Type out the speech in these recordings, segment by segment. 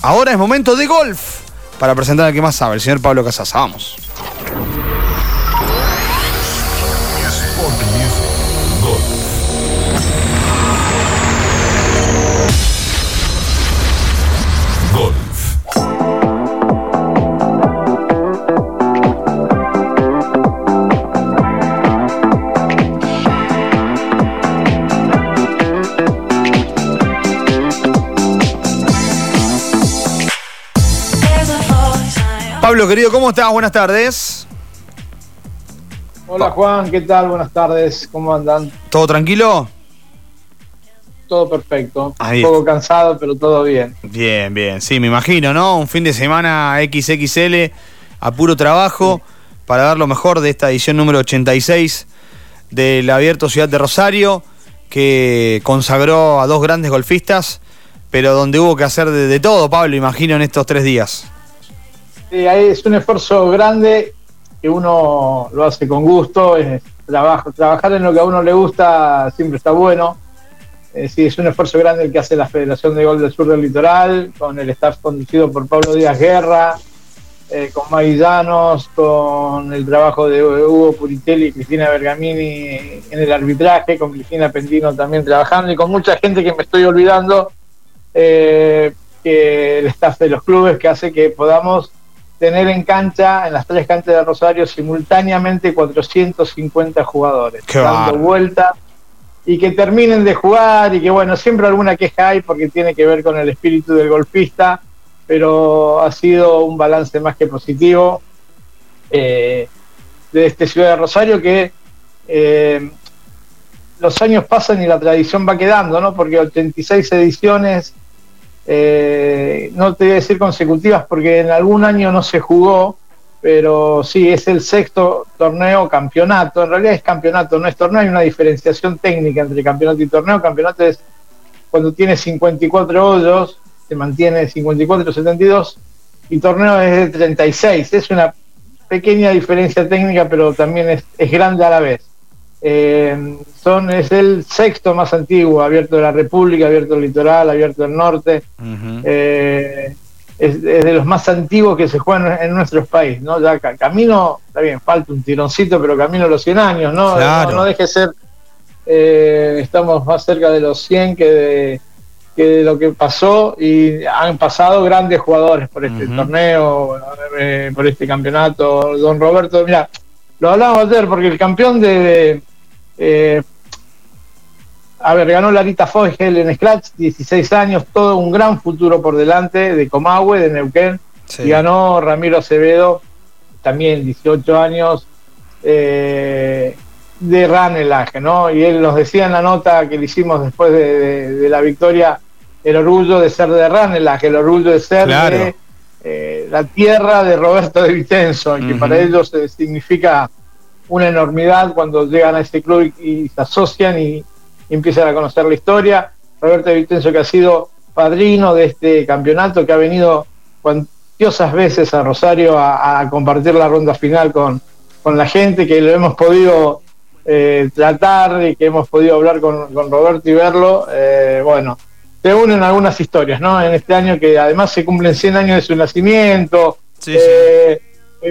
Ahora es momento de golf para presentar al que más sabe, el señor Pablo Casas. Vamos. Pablo, querido, ¿cómo estás? Buenas tardes. Hola Juan, ¿qué tal? Buenas tardes, ¿cómo andan? ¿Todo tranquilo? Todo perfecto. Ahí Un poco cansado, pero todo bien. Bien, bien. Sí, me imagino, ¿no? Un fin de semana XXL a puro trabajo para dar lo mejor de esta edición número 86 del Abierto Ciudad de Rosario, que consagró a dos grandes golfistas, pero donde hubo que hacer de, de todo, Pablo, imagino, en estos tres días. Ahí es un esfuerzo grande que uno lo hace con gusto. Es trabajo, trabajar en lo que a uno le gusta siempre está bueno. Eh, sí, es un esfuerzo grande el que hace la Federación de Gol del Sur del Litoral, con el staff conducido por Pablo Díaz Guerra, eh, con Maidanos, con el trabajo de Hugo Puritelli y Cristina Bergamini en el arbitraje, con Cristina Pendino también trabajando y con mucha gente que me estoy olvidando, eh, que el staff de los clubes que hace que podamos tener en cancha, en las tres canchas de Rosario, simultáneamente 450 jugadores, Qué dando bárbaro. vuelta y que terminen de jugar y que bueno, siempre alguna queja hay porque tiene que ver con el espíritu del golfista, pero ha sido un balance más que positivo eh, de este Ciudad de Rosario que eh, los años pasan y la tradición va quedando, ¿no? Porque 86 ediciones, eh, no te voy a decir consecutivas porque en algún año no se jugó, pero sí, es el sexto torneo campeonato. En realidad es campeonato, no es torneo, hay una diferenciación técnica entre campeonato y torneo. Campeonato es cuando tiene 54 hoyos, se mantiene 54-72, y torneo es de 36. Es una pequeña diferencia técnica, pero también es grande a la vez. Eh, son, es el sexto más antiguo, abierto de la República, abierto del litoral, abierto del norte. Eh, es, es de los más antiguos que se juegan en nuestro país, ¿no? Ya ca- camino, está bien, falta un tironcito, pero camino a los 100 años, ¿no? Claro. No, no deje ser, eh, estamos más cerca de los 100 que de, que de lo que pasó y han pasado grandes jugadores por este torneo, por este campeonato. Don Roberto, mira, lo hablábamos ayer porque el campeón de... de, eh, a ver, ganó Larita Fogel en Scratch, 16 años, todo un gran futuro por delante de Comahue, de Neuquén. Sí. Y ganó Ramiro Acevedo, también 18 años, eh, de Ranelage, ¿no? Y él nos decía en la nota que le hicimos después de, de- de la victoria, el orgullo de ser de Ranelage, el orgullo de ser Claro. de eh, la tierra de Roberto de Vitenzo, que para ellos significa una enormidad cuando llegan a este club y, y se asocian y, y empiezan a conocer la historia. Roberto de Vitenzo que ha sido padrino de este campeonato, que ha venido cuantiosas veces a Rosario a, a compartir la ronda final con, con la gente, que lo hemos podido eh, tratar y que hemos podido hablar con, con Roberto y verlo. eh, bueno, se unen algunas historias, ¿no? En este año que además se cumplen 100 años de su nacimiento. Sí, sí. eh,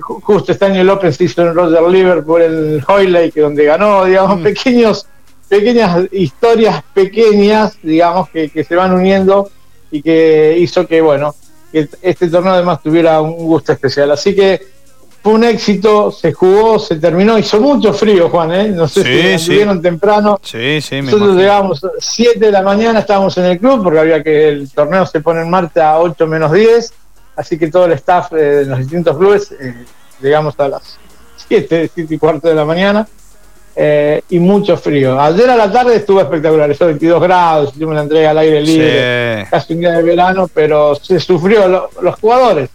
justo este año se hizo en Roger Liverpool, en el Hoylake, que donde ganó, digamos, Mm. pequeños, pequeñas historias pequeñas, digamos, que, que se van uniendo y que hizo que, bueno, que este torneo además tuviera un gusto especial. Así que fue un éxito, se jugó, se terminó, hizo mucho frío, Juan, ¿eh? No sé Sí, si sí. estuvieron temprano. Sí, sí, me Nosotros llegamos 7 de la mañana, estábamos en el club porque había que el torneo se pone en marcha a 8 menos 10, así que todo el staff eh, de los distintos clubes eh, llegamos a las 7, 7 y cuarto de la mañana eh, y mucho frío. Ayer a la tarde estuvo espectacular, esos 22 grados, hicimos la entrega al aire libre, Sí. casi un día de verano, pero se sufrió lo- los jugadores.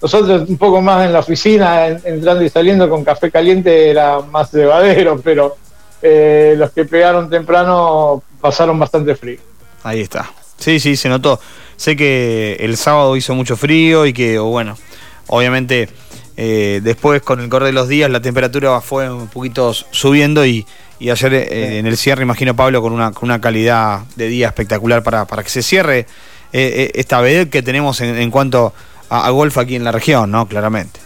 Nosotros un poco más en la oficina, en- entrando y saliendo con café caliente era más llevadero, pero eh, los que pegaron temprano pasaron bastante frío. Ahí está. Sí, sí, se notó. Sé que el sábado hizo mucho frío y que, bueno, obviamente eh, después con el correr de los días la temperatura fue un poquito subiendo y, y ayer eh, en el cierre, imagino Pablo, con una, con una calidad de día espectacular para, para que se cierre eh, esta vez que tenemos en, cuanto a, golf aquí en la región, ¿no? Claramente.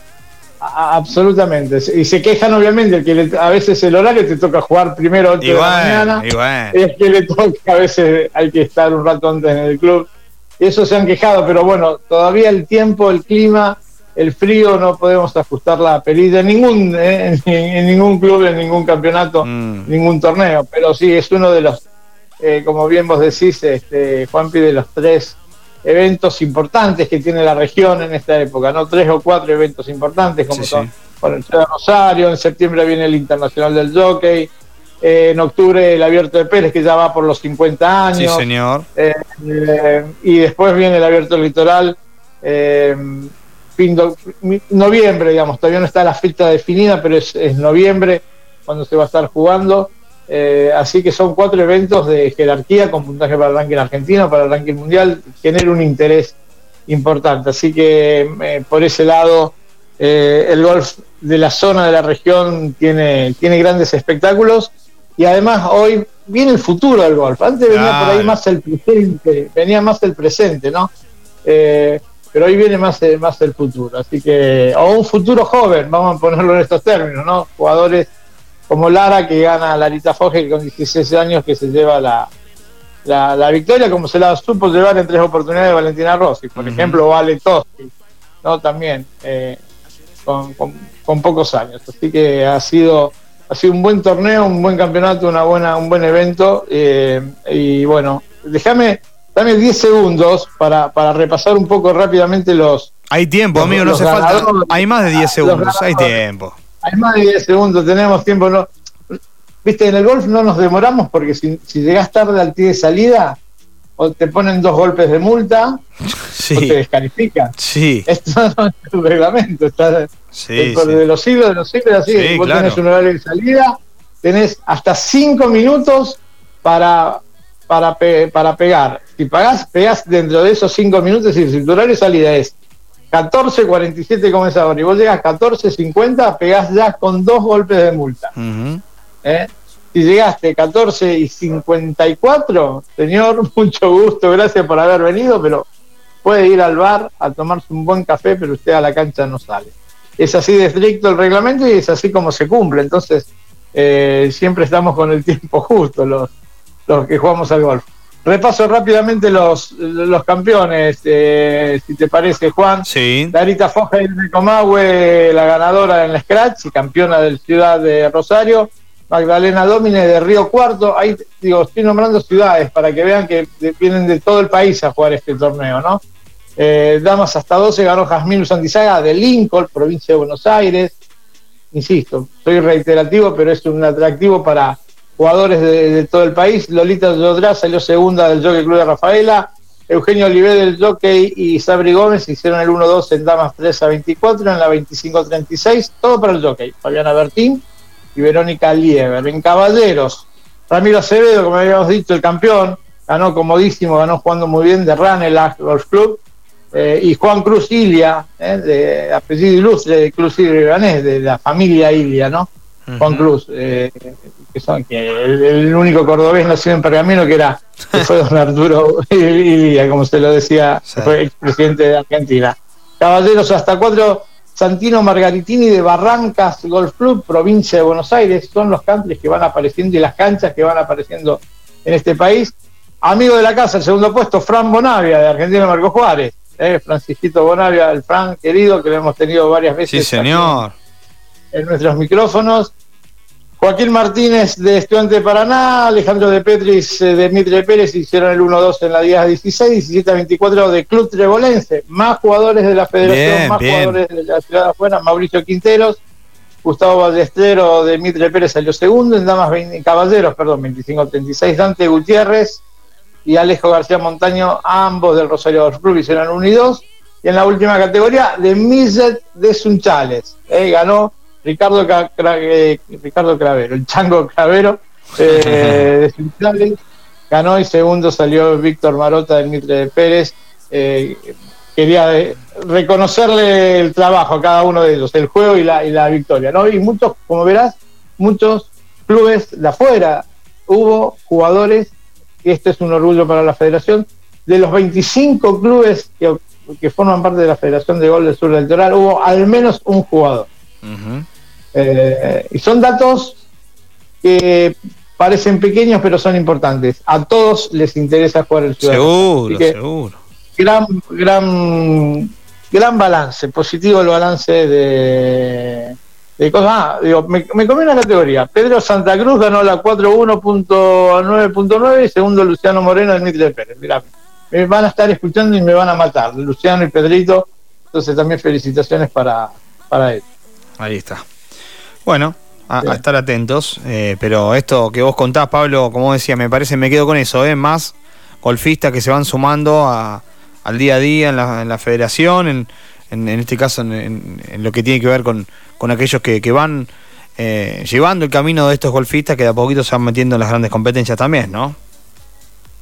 absolutamente. Y se quejan obviamente el que a veces el horario te toca jugar primero a 8 de la mañana. Es que le toca, a veces hay que estar un rato antes en el club. Eso se han quejado, pero bueno, todavía el tiempo, el clima el frío no podemos ajustar la perilla en ningún, eh, en, ningún club, en ningún campeonato, mm. ningún torneo, pero sí es uno de los, eh, como bien vos decís, este, Juanpi, de los tres eventos importantes que tiene la región en esta época, ¿no? Tres o cuatro eventos importantes, como son por el de Rosario, en septiembre viene el Internacional del Jockey, en octubre el Abierto de Pérez, que ya va por los 50 años. Sí, señor. y después viene el Abierto Litoral fin noviembre, digamos, todavía no está la fecha definida, pero es, noviembre cuando se va a estar jugando. Eh, así que son cuatro eventos de jerarquía con puntaje para el ranking argentino, para el ranking mundial, genera un interés importante. Así que eh, por ese lado, eh, el golf de la zona de la región tiene, tiene grandes espectáculos y además hoy viene el futuro del golf. Antes venía por ahí más el presente, venía más el presente, ¿no? pero ahí viene más, eh, más el futuro. Así que, o un futuro joven, vamos a ponerlo en estos términos, ¿no? Jugadores como Lara, que gana Larita Foge con 16 años, que se lleva la, la, victoria, como se la supo llevar en tres oportunidades de Valentina Rossi, por ejemplo, Vale Toski, ¿no? También, eh, con, con, pocos años. Así que ha sido ha sido un buen torneo, un buen campeonato, una buena, un buen evento. Eh, y bueno, déjame Dame 10 segundos para, para repasar un poco rápidamente los. Hay tiempo, amigo, no hace falta. Hay más de 10 segundos, hay tiempo. Hay más de 10 segundos, tenemos tiempo. No. Viste, en el golf no nos demoramos porque si, si llegás tarde al tee de salida, o te ponen dos golpes de multa, o te descalifican. Sí. Esto no es el reglamento. Está sí, de los siglos de los siglos, así. Sí, vos tenés un horario de salida, tenés hasta 5 minutos para para, para pegar. Si pagás, pegás dentro de esos 5 minutos y si tu horario de salida es 14.47 como es ahora y vos llegas a 14.50, pegás ya con dos golpes de multa. ¿Eh? Si llegaste 14 y 54, señor, mucho gusto, gracias por haber venido, pero puede ir al bar a tomarse un buen café, pero usted a la cancha no sale. Es así de estricto el reglamento y es así como se cumple. Entonces, eh, siempre estamos con el tiempo justo. Los, los que jugamos al golf. Repaso rápidamente los, los campeones, eh, si te parece, Juan. Sí. Darita Foja de Comahue, la ganadora en la Scratch y campeona del Ciudad de Rosario. Magdalena Domine de Río Cuarto. Ahí digo, estoy nombrando ciudades para que vean que vienen de todo el país a jugar este torneo, ¿no? Eh, damas hasta 12 ganó Jasmine Santizaga de Lincoln, provincia de Buenos Aires. Insisto, soy reiterativo, pero es un atractivo para jugadores de, todo el país. Lolita Yodrá salió segunda del Jockey Club de Rafaela. Eugenio Oliver del Jockey y Sabri Gómez hicieron el 1-2 en Damas 3 a 24, en la 25-36, todo para el Jockey. Fabiana Bertín y Verónica Lieber. En Caballeros, Ramiro Acevedo, como habíamos dicho, el campeón, ganó comodísimo, ganó jugando muy bien de el Golf Club. Eh, y Juan Cruz Ilia, eh, de apellido ilustre de Cruz Ilia de la familia Ilia, ¿no? Juan Cruz, eh, que son que el, único cordobés nacido en Pergamino que era fue don Arturo Ilia, como se lo decía, fue expresidente de Argentina. Caballeros hasta cuatro, Santino Margaritini de Barrancas Golf Club, provincia de Buenos Aires, son los countries que van apareciendo y las canchas que van apareciendo en este país. Amigo de la casa, el segundo puesto, Fran Bonavia, de Argentina Marco Juárez. Eh, Francisquito Bonavia, el Fran querido, que lo hemos tenido varias veces. Sí, señor en nuestros micrófonos. Joaquín Martínez de Estudiante de Paraná, Alejandro de Petris eh, de Mitre Pérez hicieron el 1-2 en la 10 16, 17-24 de Club Trebolense. Más jugadores de la Federación, más jugadores de la ciudad de afuera, Mauricio Quinteros, Gustavo Ballestero de Mitre Pérez salió segundo, en Damas 20, Caballeros, perdón, 25-36, Dante Gutiérrez y Alejo García Montaño, ambos del Rosario Golf Club hicieron 1 y 2. Y en la última categoría, de Miset de Sunchales, eh, ganó Ricardo, eh, Ricardo Cravero, el chango Cravero eh, de ganó y segundo salió Víctor Marota del Mitre de Pérez. Quería reconocerle el trabajo a cada uno de ellos, el juego y la, y la victoria. ¿no? Y muchos, como verás, muchos clubes de afuera hubo jugadores, y esto es un orgullo para la federación, de los 25 clubes que, que forman parte de la Federación de Gol del Sur del Litoral, hubo al menos un jugador. Eh, y son datos que parecen pequeños, pero son importantes. A todos les interesa jugar el Ciudad. Seguro, que seguro. gran, gran, gran balance, positivo el balance de, de cosas. Ah, digo, me, me comí una categoría. Pedro Santa Cruz ganó la 4-1.9.9 y segundo Luciano Moreno Mitre Pérez. Mirá, me van a estar escuchando y me van a matar. Luciano y Pedrito. Entonces también felicitaciones para, para él. Ahí está. Bueno, a, Sí. a estar atentos. eh, pero esto que vos contás, Pablo, como decía, me parece, me quedo con eso, ¿eh? Más golfistas que se van sumando a- al día a día en la, en la federación, en, en- en este caso en, en- en lo que tiene que ver con, con aquellos que, que van eh, llevando el camino de estos golfistas que de a poquito se van metiendo en las grandes competencias también, ¿no?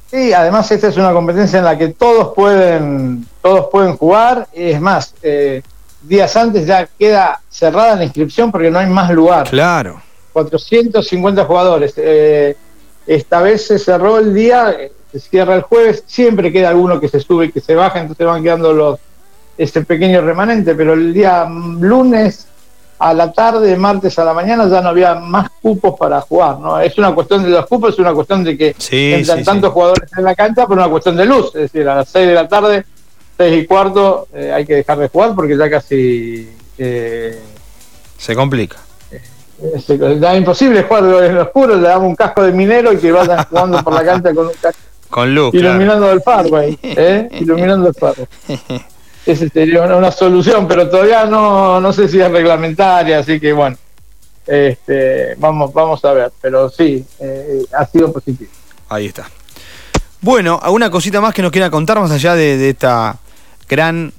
Sí, además esta es una competencia en la que todos pueden, todos pueden jugar. Es más, eh, días antes ya queda cerrada la inscripción porque no hay más lugar. Claro. 450 jugadores. Eh, esta vez se cerró el día, se cierra el jueves, siempre queda alguno que se sube y que se baja, entonces van quedando los ese pequeño remanente, pero el día lunes a la tarde, martes a la mañana ya no había más cupos para jugar, ¿no? Es una cuestión de los cupos, es una cuestión de que Sí, entran sí, tantos sí. jugadores en la cancha, pero una cuestión de luz, es decir, a las 6 de la tarde, 6 y cuarto, eh, hay que dejar de jugar porque ya casi eh, Se complica. es, ya imposible jugar en lo oscuro, le damos un casco de minero y que vayan jugando por la cancha con un casco Con luz. claro. iluminando el fairway, ¿eh? iluminando el fairway. Esa sería una, una solución, pero todavía no, no sé si es reglamentaria, así que bueno, este, vamos, vamos a ver, pero sí, eh, ha sido positivo. Ahí está. Bueno, ¿alguna cosita más que nos quiera contar más allá de, de esta gran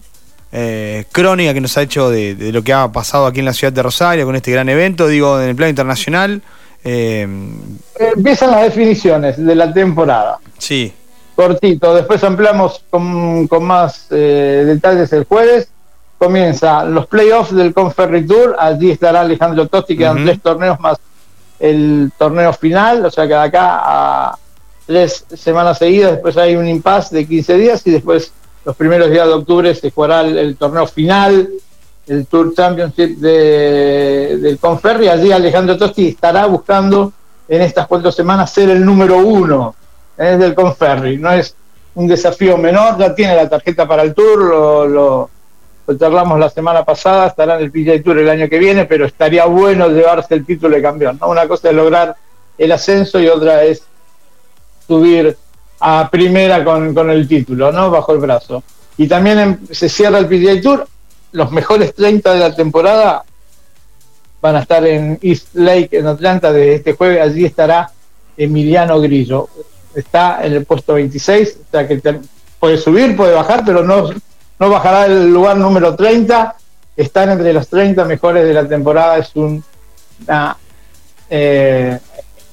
eh, crónica que nos ha hecho de, de lo que ha pasado aquí en la ciudad de Rosario con este gran evento, digo, en el plano internacional? Eh, Eh, Empiezan las definiciones de la temporada. sí, cortito. Después ampliamos con, con más eh, detalles el jueves. Comienza los playoffs del Conferry Tour. Allí estará Alejandro Tosti. Quedan tres torneos más el torneo final. O sea que de acá a tres semanas seguidas. Después hay un impasse de 15 días. Y después, los primeros días de octubre, se jugará el, el torneo final. El Tour Championship de, del Conferry. Allí Alejandro Tosti estará buscando en estas cuatro semanas ser el número uno es del Conferry, no es un desafío menor, ya tiene la tarjeta para el Tour, lo, lo, charlamos la semana pasada, estará en el PGA Tour el año que viene, pero estaría bueno llevarse el título de campeón. ¿no? Una cosa es lograr el ascenso y otra es subir a primera con, con el título, ¿no? Bajo el brazo. Y también em- se cierra el PGA Tour, los mejores 30 de la temporada van a estar en East Lake, en Atlanta, desde este jueves, allí estará Emiliano Grillo. Está en el puesto 26, o sea que te- puede subir, puede bajar, pero no, no bajará del lugar número 30. Están entre los 30 mejores de la temporada, es un- una, eh,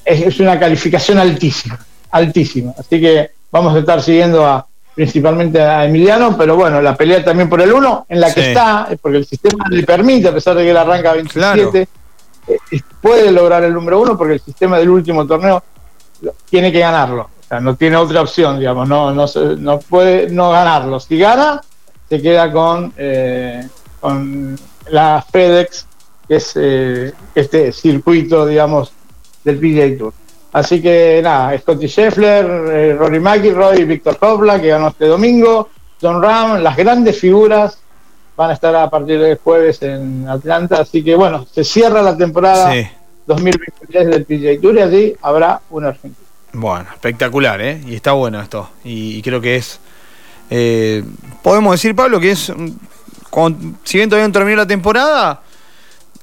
es, una calificación altísima, altísima. Así que vamos a estar siguiendo a principalmente a Emiliano, pero bueno, la pelea también por el 1, en la que está, eh, porque el sistema le permite, a pesar de que él arranca 27, eh, puede lograr el número uno porque el sistema del último torneo tiene que ganarlo. No tiene otra opción, digamos, no, no, puede no ganarlo. Si gana, se queda con, eh, con la FedEx, que es eh, este circuito, digamos, del PGA Tour. Así que nada, Scotty Scheffler, eh, Rory McIlroy, Víctor Hovland, que ganó este domingo, John Ram, las grandes figuras van a estar a partir del jueves en Atlanta. Así que bueno, se cierra la temporada sí. 2023 del PGA Tour y allí habrá un argentino. Bueno, espectacular, ¿eh? Y está bueno esto. Y, y creo que es. eh, podemos decir, Pablo, que es. con- si bien todavía no terminó la temporada,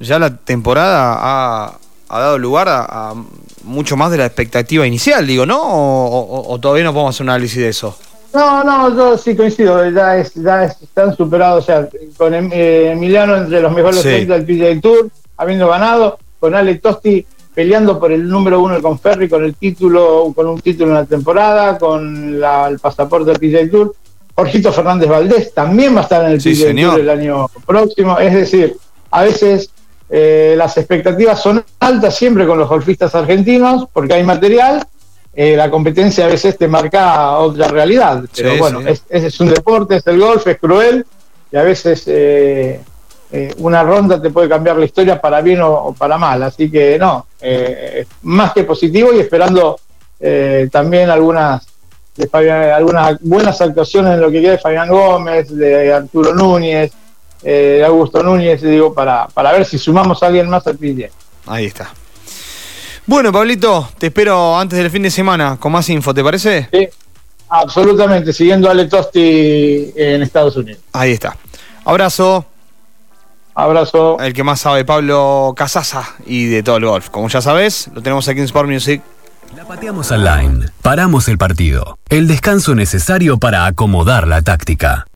ya la temporada ha, ha dado lugar a, a mucho más de la expectativa inicial, digo, ¿no? O, o- o todavía no podemos hacer un análisis de eso. No, no, yo sí coincido, ya, es, ya es- están superados, o sea, con Em- eh, Emiliano entre los mejores Sí. 30 del PGA Tour, habiendo ganado, con Ale Tosti peleando por el número uno con Ferry, con el título, con un título en la temporada, con la- el pasaporte del PGA Tour. Jorgito Fernández Valdés también va a estar en el Sí, señor. Tour el año próximo, es decir, a veces eh, las expectativas son altas siempre con los golfistas argentinos, porque hay material, eh, la competencia a veces te marca otra realidad. Pero Sí, bueno, sí. es un deporte, es el golf, es cruel y a veces eh, eh, una ronda te puede cambiar la historia para bien o, o para mal. Así que no, eh, más que positivo y esperando eh, también algunas de Fabián- algunas buenas actuaciones en lo que queda de Fabián Gómez, de Arturo Núñez, de Augusto Núñez, digo, para, para ver si sumamos a alguien más al PGA. Ahí está. Bueno, Pablito, te espero antes del fin de semana con más info, ¿te parece? Sí, absolutamente, siguiendo a Ale Tosti en Estados Unidos. Ahí está. Abrazo. Abrazo. El que más sabe, Pablo Casaza, y de todo el golf. Como ya sabes, lo tenemos aquí en Sport Music. La pateamos al line. Paramos el partido. El descanso necesario para acomodar la táctica.